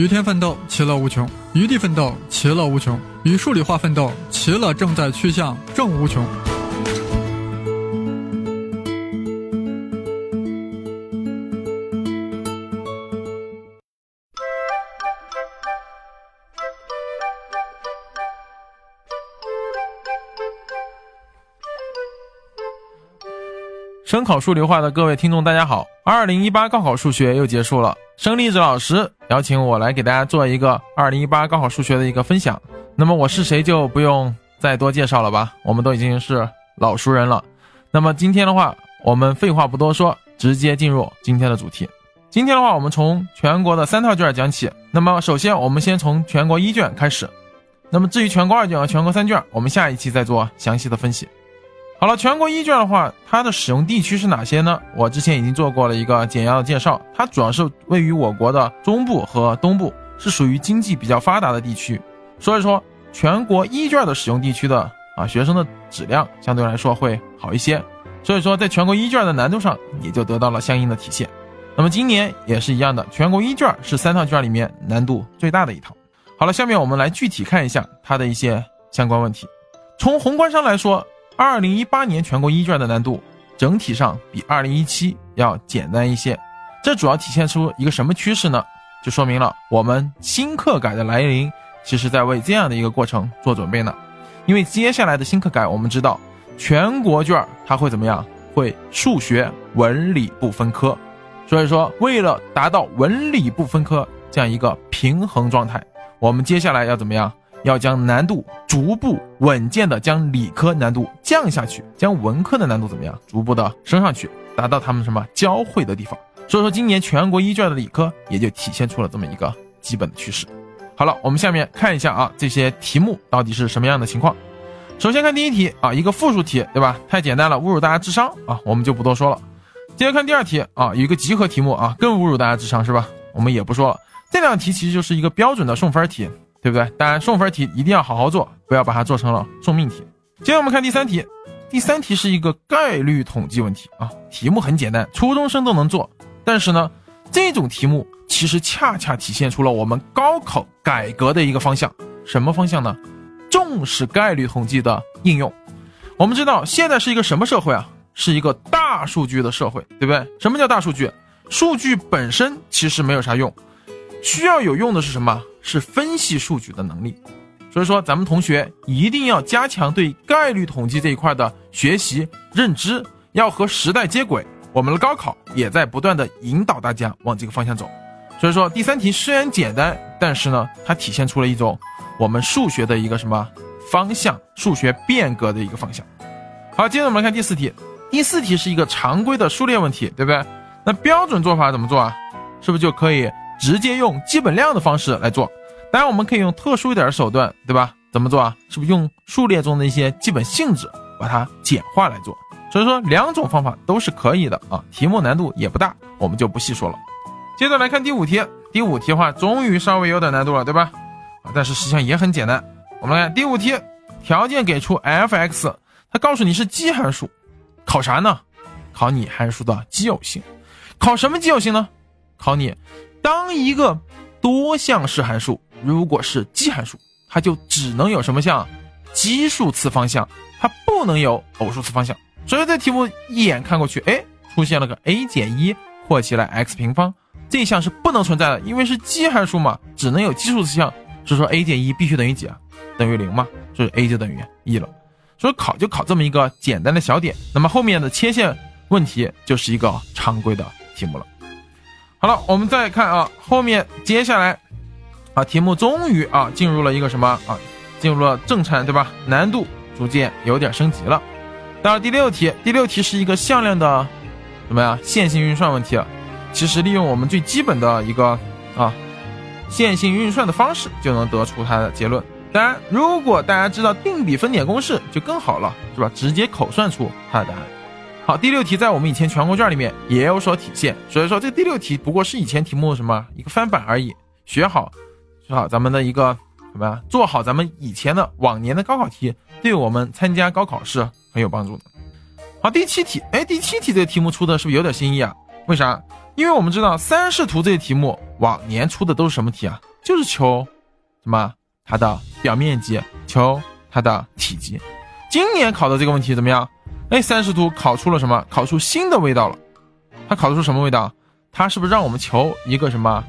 与天奋斗，其乐无穷；与地奋斗，其乐无穷；与数理化奋斗，其乐正在趋向正无穷。省考数理化的各位听众，大家好！二零一八高考数学又结束了，生栗子老师邀请我来给大家做一个二零一八高考数学的一个分享。那么我是谁就不用再多介绍了吧？我们都已经是老熟人了。那么今天的话，我们废话不多说，直接进入今天的主题。今天的话，我们从全国的三套卷讲起。那么首先，我们先从全国一卷开始。那么至于全国二卷和全国三卷，我们下一期再做详细的分析。好了，全国一卷的话，它的使用地区是哪些呢？我之前已经做过了一个简要的介绍，它主要是位于我国的中部和东部，是属于经济比较发达的地区。所以说，全国一卷的使用地区的啊学生的质量相对来说会好一些。所以说，在全国一卷的难度上也就得到了相应的体现。那么今年也是一样的，全国一卷是三套卷里面难度最大的一套。好了，下面我们来具体看一下它的一些相关问题。从宏观上来说。二零一八年全国一卷的难度整体上比二零一七要简单一些，这主要体现出一个什么趋势呢？就说明了我们新课改的来临，其实在为这样的一个过程做准备呢。因为接下来的新课改，我们知道全国卷它会怎么样？会数学文理不分科，所以说为了达到文理不分科这样一个平衡状态，我们接下来要怎么样？要将难度逐步稳健的将理科难度降下去，将文科的难度怎么样？逐步的升上去，达到他们什么交汇的地方。所以说，今年全国一卷的理科也就体现出了这么一个基本的趋势。好了，我们下面看一下啊，这些题目到底是什么样的情况。首先看第一题啊，一个复数题，对吧？太简单了，侮辱大家智商啊，我们就不多说了。接着看第二题啊，有一个集合题目啊，更侮辱大家智商是吧？我们也不说了。这两题其实就是一个标准的送分题。对不对？当然，送分题一定要好好做，不要把它做成了送命题。接着我们看第三题，第三题是一个概率统计问题啊，题目很简单，初中生都能做。但是呢，这种题目其实恰恰体现出了我们高考改革的一个方向，什么方向呢？重视概率统计的应用。我们知道现在是一个什么社会啊？是一个大数据的社会，对不对？什么叫大数据？数据本身其实没有啥用，需要有用的是什么？是分析数据的能力，所以说咱们同学一定要加强对概率统计这一块的学习认知，要和时代接轨。我们的高考也在不断的引导大家往这个方向走。所以说第三题虽然简单，但是呢，它体现出了一种我们数学的一个什么方向，数学变革的一个方向。好，接着我们来看第四题。第四题是一个常规的数列问题，对不对？那标准做法怎么做啊？是不是就可以？直接用基本量的方式来做，当然我们可以用特殊一点的手段，对吧？怎么做啊？是不是用数列中的一些基本性质把它简化来做？所以说两种方法都是可以的啊，题目难度也不大，我们就不细说了。接着来看第五题，第五题的话终于稍微有点难度了，对吧？啊，但是实际上也很简单。我们看第五题，条件给出 f(x)，它告诉你是奇函数，考啥呢？考你函数的奇偶性。考什么奇偶性呢？考你。当一个多项式函数如果是奇函数，它就只能有什么项？奇数次方向，它不能有偶数次方向。所以这题目一眼看过去，哎，出现了个 a 减一括起来 x 平方，这项是不能存在的，因为是奇函数嘛，只能有奇数次项。所以说 a 减一必须等于几啊？等于零嘛，所以 a 就等于一了。所以考就考这么一个简单的小点，那么后面的切线问题就是一个常规的题目了。好了，我们再看啊，后面接下来，啊，题目终于啊进入了一个什么啊，进入了正产，对吧？难度逐渐有点升级了。到了第六题，第六题是一个向量的什么呀？线性运算问题。啊其实利用我们最基本的一个啊线性运算的方式，就能得出它的结论。当然，如果大家知道定比分点公式，就更好了，是吧？直接口算出它的答案。好，第六题在我们以前全国卷里面也有所体现，所以说这第六题不过是以前题目什么一个翻版而已。学好，学好咱们的一个什么呀？做好咱们以前的往年的高考题，对我们参加高考是很有帮助的。好，第七题，哎，第七题这个题目出的是不是有点新意啊？为啥？因为我们知道三视图这些题目往年出的都是什么题啊？就是求什么它的表面积，求它的体积。今年考的这个问题怎么样？哎，三视图考出了什么？考出新的味道了。它考出什么味道？它是不是让我们求一个什么？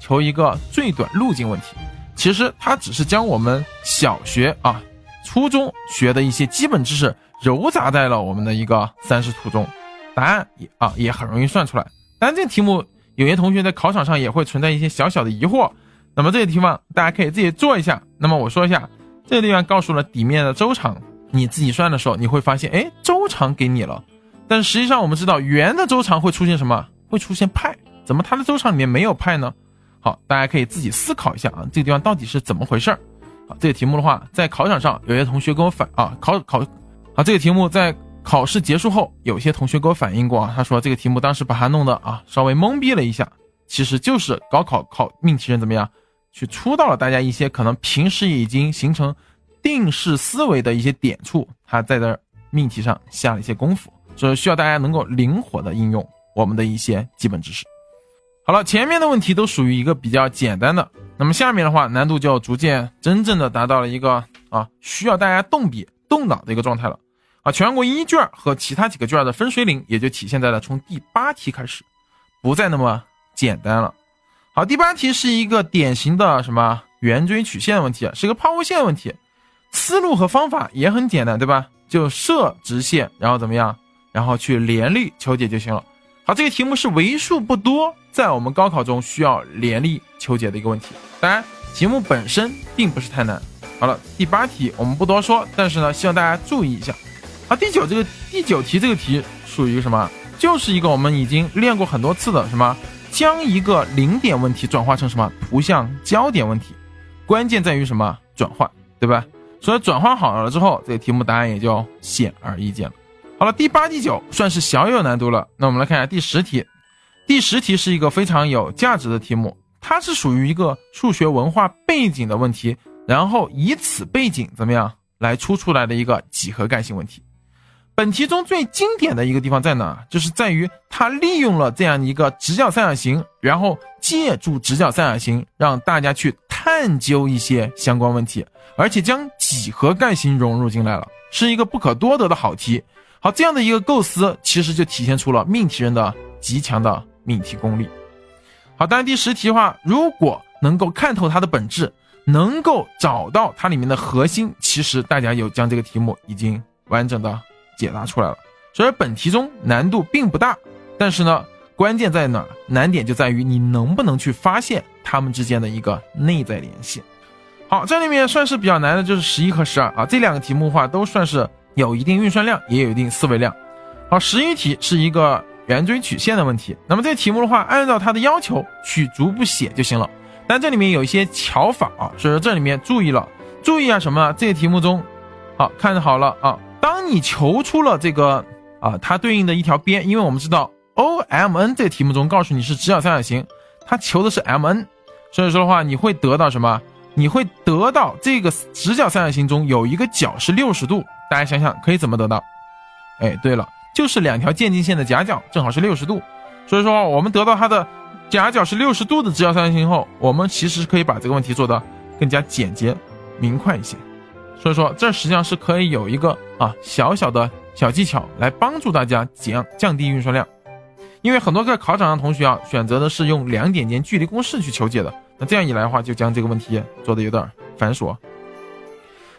求一个最短路径问题？其实它只是将我们小学啊、初中学的一些基本知识糅杂在了我们的一个三视图中，答案也啊也很容易算出来。但这题目有些同学在考场上也会存在一些小小的疑惑。那么这个地方大家可以自己做一下。那么我说一下，这个地方告诉了底面的周长。你自己算的时候，你会发现，哎，周长给你了，但实际上我们知道圆的周长会出现什么？会出现派，怎么它的周长里面没有派呢？好，大家可以自己思考一下啊，这个地方到底是怎么回事儿？好，这个题目的话，在考场上有些同学跟我反啊，考考，好，这个题目在考试结束后，有些同学给我反映过啊，他说这个题目当时把他弄得啊稍微懵逼了一下，其实就是高考考命题人怎么样去出到了大家一些可能平时已经形成。定式思维的一些点处，他在这命题上下了一些功夫，所以需要大家能够灵活的应用我们的一些基本知识。好了，前面的问题都属于一个比较简单的，那么下面的话难度就逐渐真正的达到了一个啊需要大家动笔动脑的一个状态了啊。全国一卷和其他几个卷的分水岭也就体现在了从第八题开始，不再那么简单了。好，第八题是一个典型的什么圆锥曲线问题，是一个抛物线问题。思路和方法也很简单，对吧？就设直线，然后怎么样？然后去联立求解就行了。好，这个题目是为数不多在我们高考中需要联立求解的一个问题。当然，题目本身并不是太难。好了，第八题我们不多说，但是呢，希望大家注意一下。好，第九这个第九题这个题属于什么？就是一个我们已经练过很多次的什么？将一个零点问题转化成什么图像焦点问题？关键在于什么？转换，对吧？所以转换好了之后，这个题目答案也就显而易见了。好了，第八、第九算是小有难度了。那我们来看一下第十题。第十题是一个非常有价值的题目，它是属于一个数学文化背景的问题，然后以此背景怎么样来出出来的一个几何概性问题。本题中最经典的一个地方在哪？就是在于它利用了这样一个直角三角形，然后借助直角三角形让大家去探究一些相关问题。而且将几何概型融入进来了，是一个不可多得的好题。好，这样的一个构思，其实就体现出了命题人的极强的命题功力。好，当然第十题的话，如果能够看透它的本质，能够找到它里面的核心，其实大家有将这个题目已经完整的解答出来了。所以本题中难度并不大，但是呢，关键在哪？难点就在于你能不能去发现它们之间的一个内在联系。好，这里面算是比较难的，就是十一和十二啊，这两个题目的话都算是有一定运算量，也有一定思维量。好，十一题是一个圆锥曲线的问题，那么这题目的话，按照它的要求去逐步写就行了。但这里面有一些巧法啊，所以说这里面注意了，注意啊什么？这个题目中，好看好了啊，当你求出了这个啊，它对应的一条边，因为我们知道 O M N 这题目中告诉你是直角三角形，它求的是 M N，所以说的话，你会得到什么？你会得到这个直角三角形中有一个角是六十度，大家想想可以怎么得到？哎，对了，就是两条渐近线的夹角正好是六十度，所以说我们得到它的夹角是六十度的直角三角形后，我们其实可以把这个问题做得更加简洁明快一些。所以说这实际上是可以有一个啊小小的小技巧来帮助大家降降低运算量，因为很多个考场上同学啊选择的是用两点间距离公式去求解的。那这样一来的话，就将这个问题做的有点繁琐。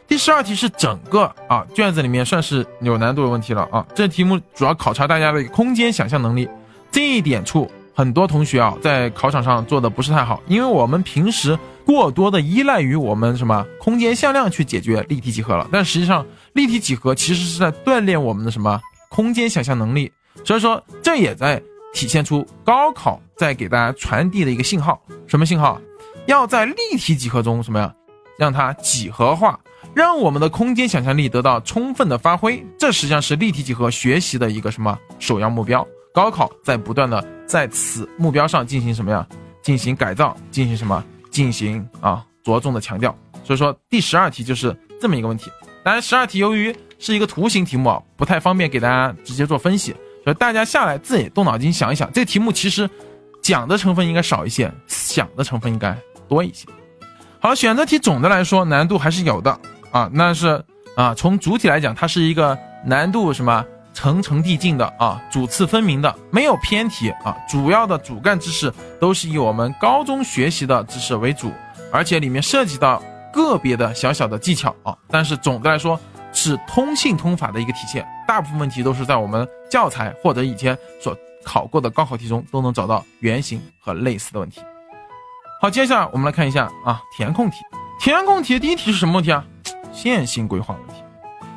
第十二题是整个啊卷子里面算是有难度的问题了啊。这题目主要考察大家的空间想象能力，这一点处很多同学啊在考场上做的不是太好，因为我们平时过多的依赖于我们什么空间向量去解决立体几何了，但实际上立体几何其实是在锻炼我们的什么空间想象能力，所以说这也在体现出高考在给大家传递的一个信号，什么信号？要在立体几何中什么呀？让它几何化，让我们的空间想象力得到充分的发挥。这实际上是立体几何学习的一个什么首要目标？高考在不断的在此目标上进行什么呀？进行改造，进行什么？进行啊着重的强调。所以说第十二题就是这么一个问题。当然十二题由于是一个图形题目啊，不太方便给大家直接做分析，所以大家下来自己动脑筋想一想。这题目其实讲的成分应该少一些，想的成分应该。多一些。好，选择题总的来说难度还是有的啊，那是啊，从主体来讲，它是一个难度什么层层递进的啊，主次分明的，没有偏题啊，主要的主干知识都是以我们高中学习的知识为主，而且里面涉及到个别的小小的技巧啊，但是总的来说是通信通法的一个体现，大部分问题都是在我们教材或者以前所考过的高考题中都能找到原型和类似的问题。好，接下来我们来看一下啊，填空题。填空题第一题是什么问题啊？线性规划问题。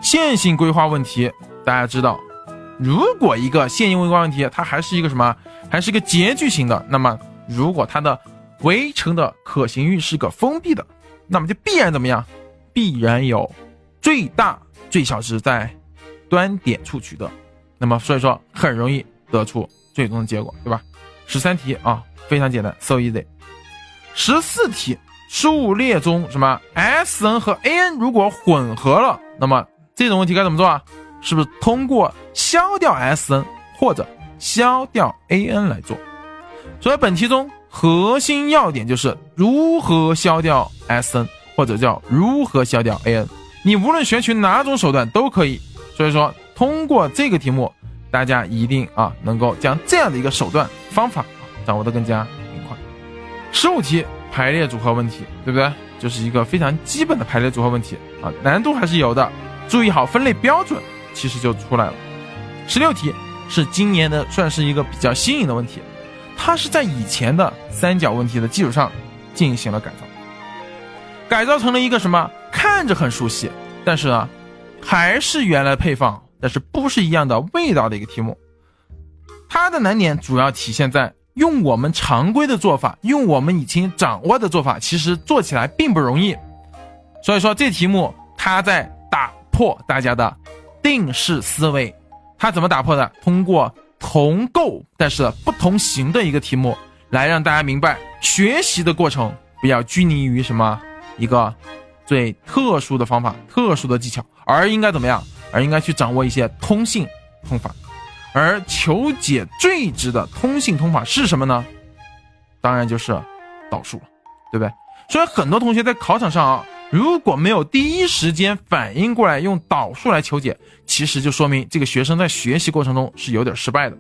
线性规划问题，大家知道，如果一个线性规划问题，它还是一个什么？还是一个截距型的。那么，如果它的围城的可行域是个封闭的，那么就必然怎么样？必然有最大最小值在端点处取得。那么，所以说很容易得出最终的结果，对吧？十三题啊，非常简单，so easy。十四题，数列中什么 s n 和 a n 如果混合了，那么这种问题该怎么做啊？是不是通过消掉 s n 或者消掉 a n 来做？所以本题中核心要点就是如何消掉 s n 或者叫如何消掉 a n。你无论选取哪种手段都可以。所以说通过这个题目，大家一定啊能够将这样的一个手段方法掌握的更加快。十五题排列组合问题，对不对？就是一个非常基本的排列组合问题啊，难度还是有的。注意好分类标准，其实就出来了。十六题是今年的，算是一个比较新颖的问题，它是在以前的三角问题的基础上进行了改造，改造成了一个什么？看着很熟悉，但是呢，还是原来配方，但是不是一样的味道的一个题目。它的难点主要体现在。用我们常规的做法，用我们已经掌握的做法，其实做起来并不容易。所以说，这题目它在打破大家的定式思维。它怎么打破的？通过同构但是不同形的一个题目，来让大家明白学习的过程不要拘泥于什么一个最特殊的方法、特殊的技巧，而应该怎么样？而应该去掌握一些通信通法。而求解最值的通信通法是什么呢？当然就是导数了，对不对？所以很多同学在考场上啊，如果没有第一时间反应过来用导数来求解，其实就说明这个学生在学习过程中是有点失败的。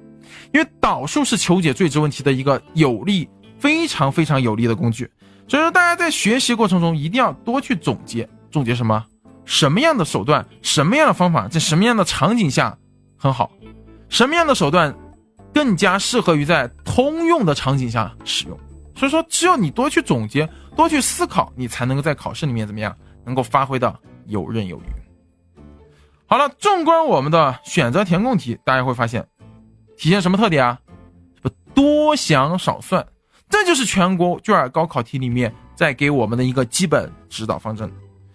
因为导数是求解最值问题的一个有力、非常非常有力的工具。所以说，大家在学习过程中一定要多去总结，总结什么？什么样的手段？什么样的方法？在什么样的场景下很好？什么样的手段更加适合于在通用的场景下使用？所以说，只有你多去总结、多去思考，你才能够在考试里面怎么样，能够发挥的游刃有余。好了，纵观我们的选择填空题，大家会发现体现什么特点啊？不多想少算，这就是全国卷高考题里面在给我们的一个基本指导方针。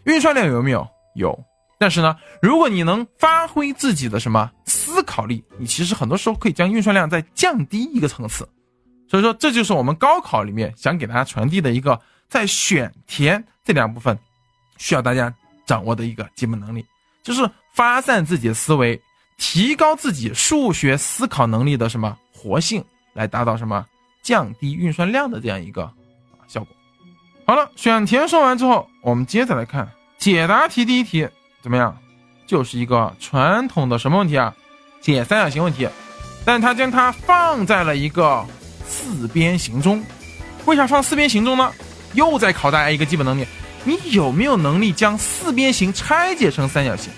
运算量有没有？有。但是呢，如果你能发挥自己的什么思考力，你其实很多时候可以将运算量再降低一个层次。所以说，这就是我们高考里面想给大家传递的一个，在选填这两部分需要大家掌握的一个基本能力，就是发散自己的思维，提高自己数学思考能力的什么活性，来达到什么降低运算量的这样一个啊效果。好了，选填说完之后，我们接着来看解答题第一题。怎么样？就是一个传统的什么问题啊？解三角形问题，但他将它放在了一个四边形中。为啥放四边形中呢？又在考大家一个基本能力：你有没有能力将四边形拆解成三角形？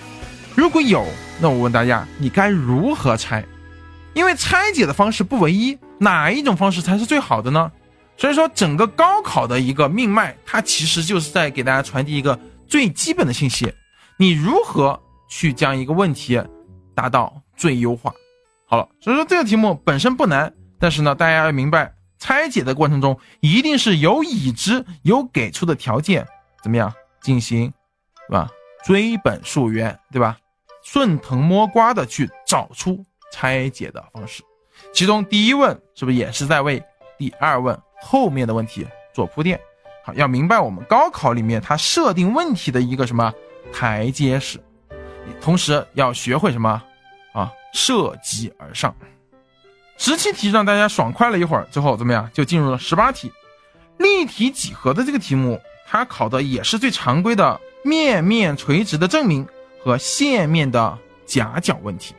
如果有，那我问大家，你该如何拆？因为拆解的方式不唯一，哪一种方式才是最好的呢？所以说，整个高考的一个命脉，它其实就是在给大家传递一个最基本的信息。你如何去将一个问题达到最优化？好了，所以说这个题目本身不难，但是呢，大家要明白，拆解的过程中一定是有已知、有给出的条件，怎么样进行，对吧？追本溯源，对吧？顺藤摸瓜的去找出拆解的方式。其中第一问是不是也是在为第二问后面的问题做铺垫？好，要明白我们高考里面它设定问题的一个什么？台阶式，同时要学会什么啊？涉级而上。十七题让大家爽快了一会儿之后，怎么样？就进入了十八题。立体几何的这个题目，它考的也是最常规的面面垂直的证明和线面的夹角问题。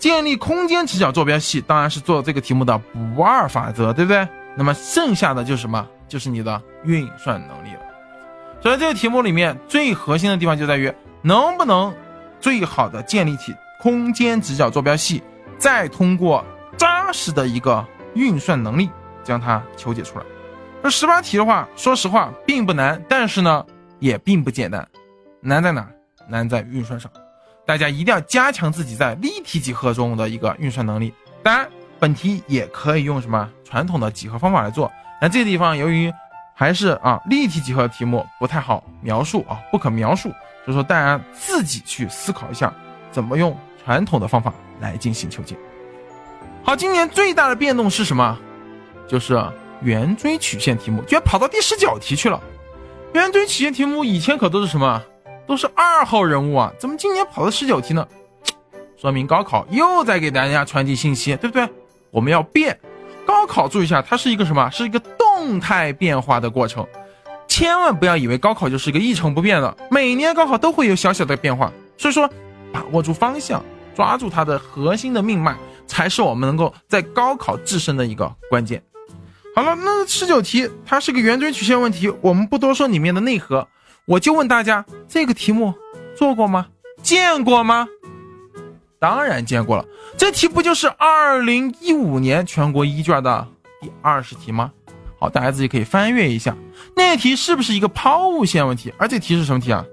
建立空间直角坐标系当然是做这个题目的不二法则，对不对？那么剩下的就是什么？就是你的运算能力了。所以这个题目里面最核心的地方就在于能不能最好的建立起空间直角坐标系，再通过扎实的一个运算能力将它求解出来。这十八题的话，说实话并不难，但是呢也并不简单。难在哪？难在运算上。大家一定要加强自己在立体几何中的一个运算能力。当然，本题也可以用什么传统的几何方法来做。那这个地方由于还是啊立体几何的题目不太好描述啊，不可描述，所以说大家自己去思考一下，怎么用传统的方法来进行求解。好，今年最大的变动是什么？就是圆锥曲线题目居然跑到第十九题去了。圆锥曲线题目以前可都是什么？都是二号人物啊，怎么今年跑了十九题呢？说明高考又在给大家传递信息，对不对？我们要变，高考注意一下，它是一个什么？是一个动态变化的过程，千万不要以为高考就是一个一成不变的，每年高考都会有小小的变化。所以说，把握住方向，抓住它的核心的命脉，才是我们能够在高考制胜的一个关键。好了，那十九题它是个圆锥曲线问题，我们不多说里面的内核。我就问大家，这个题目做过吗？见过吗？当然见过了。这题不就是二零一五年全国一卷的第二十题吗？好，大家自己可以翻阅一下，那题是不是一个抛物线问题？而这题是什么题啊？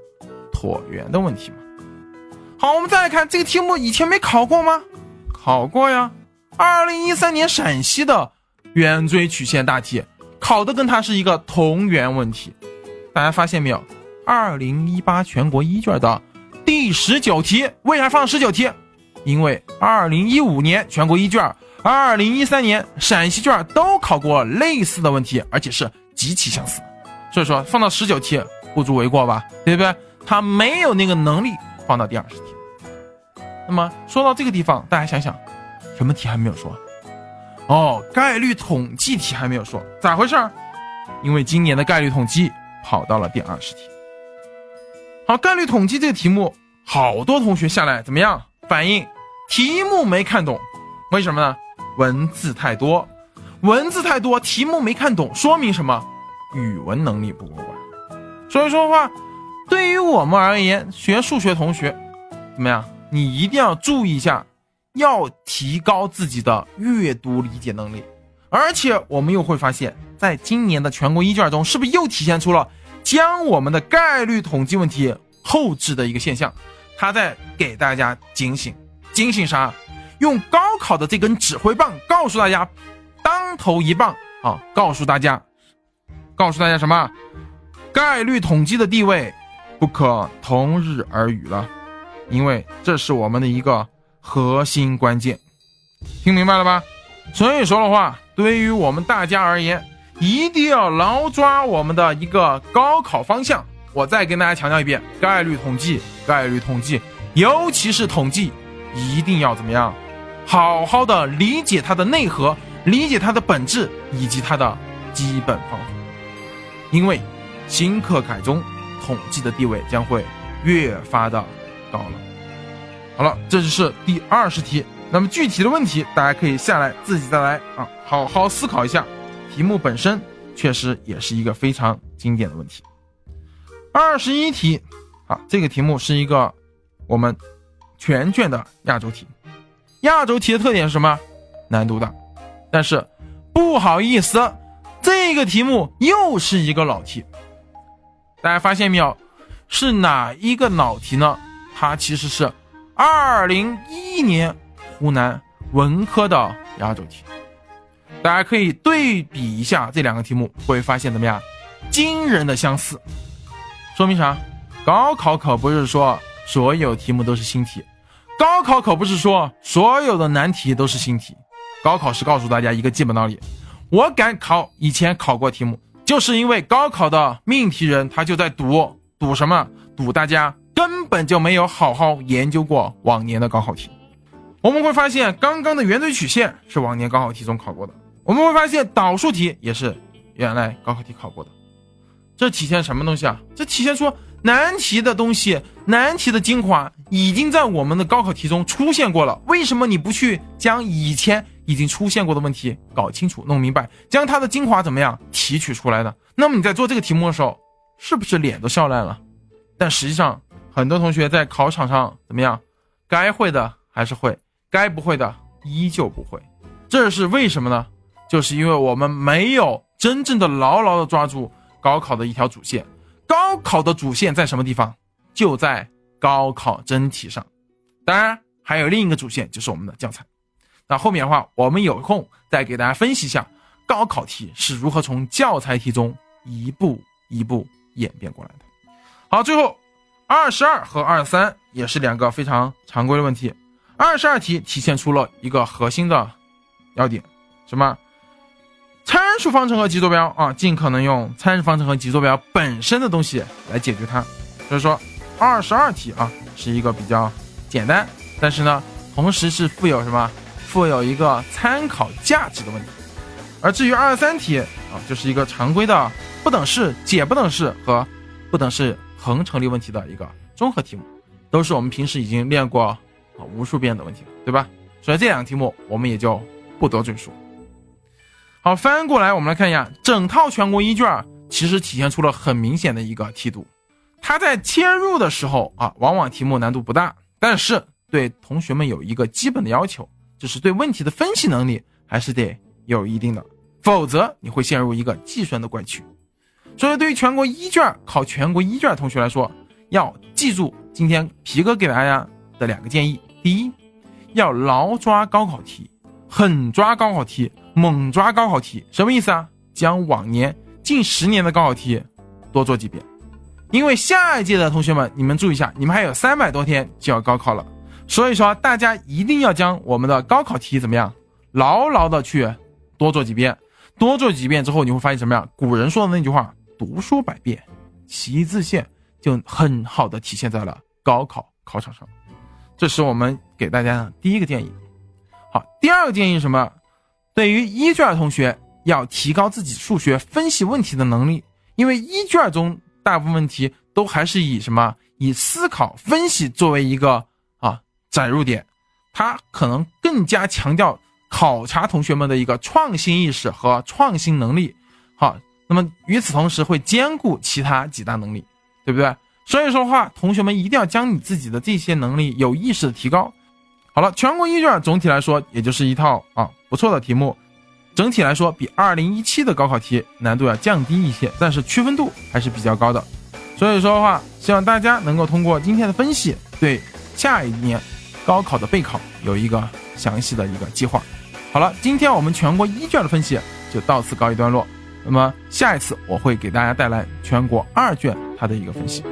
椭圆的问题嘛。好，我们再来看这个题目，以前没考过吗？考过呀。二零一三年陕西的圆锥曲线大题，考的跟它是一个同源问题。大家发现没有？二零一八全国一卷的第十九题，为啥放十九题？因为二零一五年全国一卷、二零一三年陕西卷都考过类似的问题，而且是极其相似，所以说放到十九题不足为过吧？对不对？他没有那个能力放到第二十题。那么说到这个地方，大家想想，什么题还没有说？哦，概率统计题还没有说，咋回事？因为今年的概率统计跑到了第二十题。好，概率统计这个题目，好多同学下来怎么样反应？题目没看懂，为什么呢？文字太多，文字太多，题目没看懂，说明什么？语文能力不过关。所以说的话，对于我们而言，学数学同学，怎么样？你一定要注意一下，要提高自己的阅读理解能力。而且我们又会发现，在今年的全国一卷中，是不是又体现出了？将我们的概率统计问题后置的一个现象，他在给大家警醒，警醒啥？用高考的这根指挥棒告诉大家，当头一棒啊！告诉大家，告诉大家什么？概率统计的地位不可同日而语了，因为这是我们的一个核心关键，听明白了吧？所以说的话，对于我们大家而言。一定要牢抓我们的一个高考方向。我再跟大家强调一遍：概率统计，概率统计，尤其是统计，一定要怎么样？好好的理解它的内核，理解它的本质以及它的基本方法。因为新课改中，统计的地位将会越发的高了。好了，这就是第二十题。那么具体的问题，大家可以下来自己再来啊，好好思考一下。题目本身确实也是一个非常经典的问题。二十一题，啊，这个题目是一个我们全卷的亚洲题。亚洲题的特点是什么？难度大。但是不好意思，这个题目又是一个老题。大家发现没有？是哪一个老题呢？它其实是二零一一年湖南文科的亚洲题。大家可以对比一下这两个题目，会发现怎么样？惊人的相似，说明啥？高考可不是说所有题目都是新题，高考可不是说所有的难题都是新题，高考是告诉大家一个基本道理：我敢考以前考过题目，就是因为高考的命题人他就在赌，赌什么？赌大家根本就没有好好研究过往年的高考题。我们会发现，刚刚的圆锥曲线是往年高考题中考过的。我们会发现导数题也是原来高考题考过的。这体现什么东西啊？这体现出难题的东西，难题的精华已经在我们的高考题中出现过了。为什么你不去将以前已经出现过的问题搞清楚、弄明白，将它的精华怎么样提取出来呢？那么你在做这个题目的时候，是不是脸都笑烂了？但实际上，很多同学在考场上怎么样？该会的还是会，该不会的依旧不会。这是为什么呢？就是因为我们没有真正的牢牢的抓住。高考的一条主线，高考的主线在什么地方？就在高考真题上。当然，还有另一个主线，就是我们的教材。那后面的话，我们有空再给大家分析一下高考题是如何从教材题中一步一步演变过来的。好，最后二十二和二十三也是两个非常常规的问题。二十二题体现出了一个核心的要点，什么？参数方程和极坐标啊，尽可能用参数方程和极坐标本身的东西来解决它。所以说，二十二题啊是一个比较简单，但是呢，同时是富有什么？富有一个参考价值的问题。而至于二十三题啊，就是一个常规的不等式解不等式和不等式恒成立问题的一个综合题目，都是我们平时已经练过啊无数遍的问题了，对吧？所以这两个题目我们也就不得赘述。好，翻过来，我们来看一下整套全国一卷，其实体现出了很明显的一个梯度。它在切入的时候啊，往往题目难度不大，但是对同学们有一个基本的要求，就是对问题的分析能力还是得有一定的，否则你会陷入一个计算的怪圈。所以，对于全国一卷考全国一卷同学来说，要记住今天皮哥给大家的两个建议：第一，要牢抓高考题，狠抓高考题。猛抓高考题什么意思啊？将往年近十年的高考题多做几遍，因为下一届的同学们，你们注意一下，你们还有三百多天就要高考了，所以说大家一定要将我们的高考题怎么样，牢牢的去多做几遍，多做几遍之后，你会发现什么样？古人说的那句话“读书百遍，其义自现”，就很好的体现在了高考考场上。这是我们给大家的第一个建议。好，第二个建议什么？对于一卷同学，要提高自己数学分析问题的能力，因为一卷中大部分问题都还是以什么以思考分析作为一个啊载入点，它可能更加强调考察同学们的一个创新意识和创新能力。好，那么与此同时会兼顾其他几大能力，对不对？所以说话，同学们一定要将你自己的这些能力有意识的提高。好了，全国一卷总体来说也就是一套啊不错的题目，整体来说比二零一七的高考题难度要降低一些，但是区分度还是比较高的。所以说的话，希望大家能够通过今天的分析，对下一年高考的备考有一个详细的一个计划。好了，今天我们全国一卷的分析就到此告一段落。那么下一次我会给大家带来全国二卷它的一个分析。